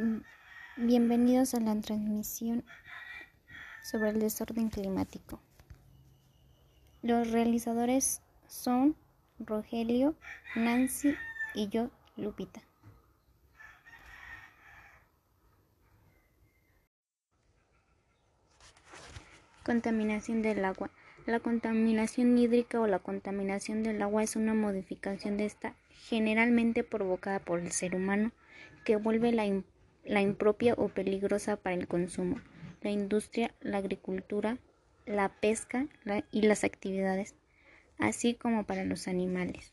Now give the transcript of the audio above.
Mm, bienvenidos a la transmisión sobre el desorden climático. Los realizadores son Rogelio, Nancy y yo, Lupita. Contaminación del agua. La contaminación hídrica o la contaminación del agua es una modificación de esta generalmente provocada por el ser humano que vuelve la la impropia o peligrosa para el consumo, la industria, la agricultura, la pesca y las actividades, así como para los animales.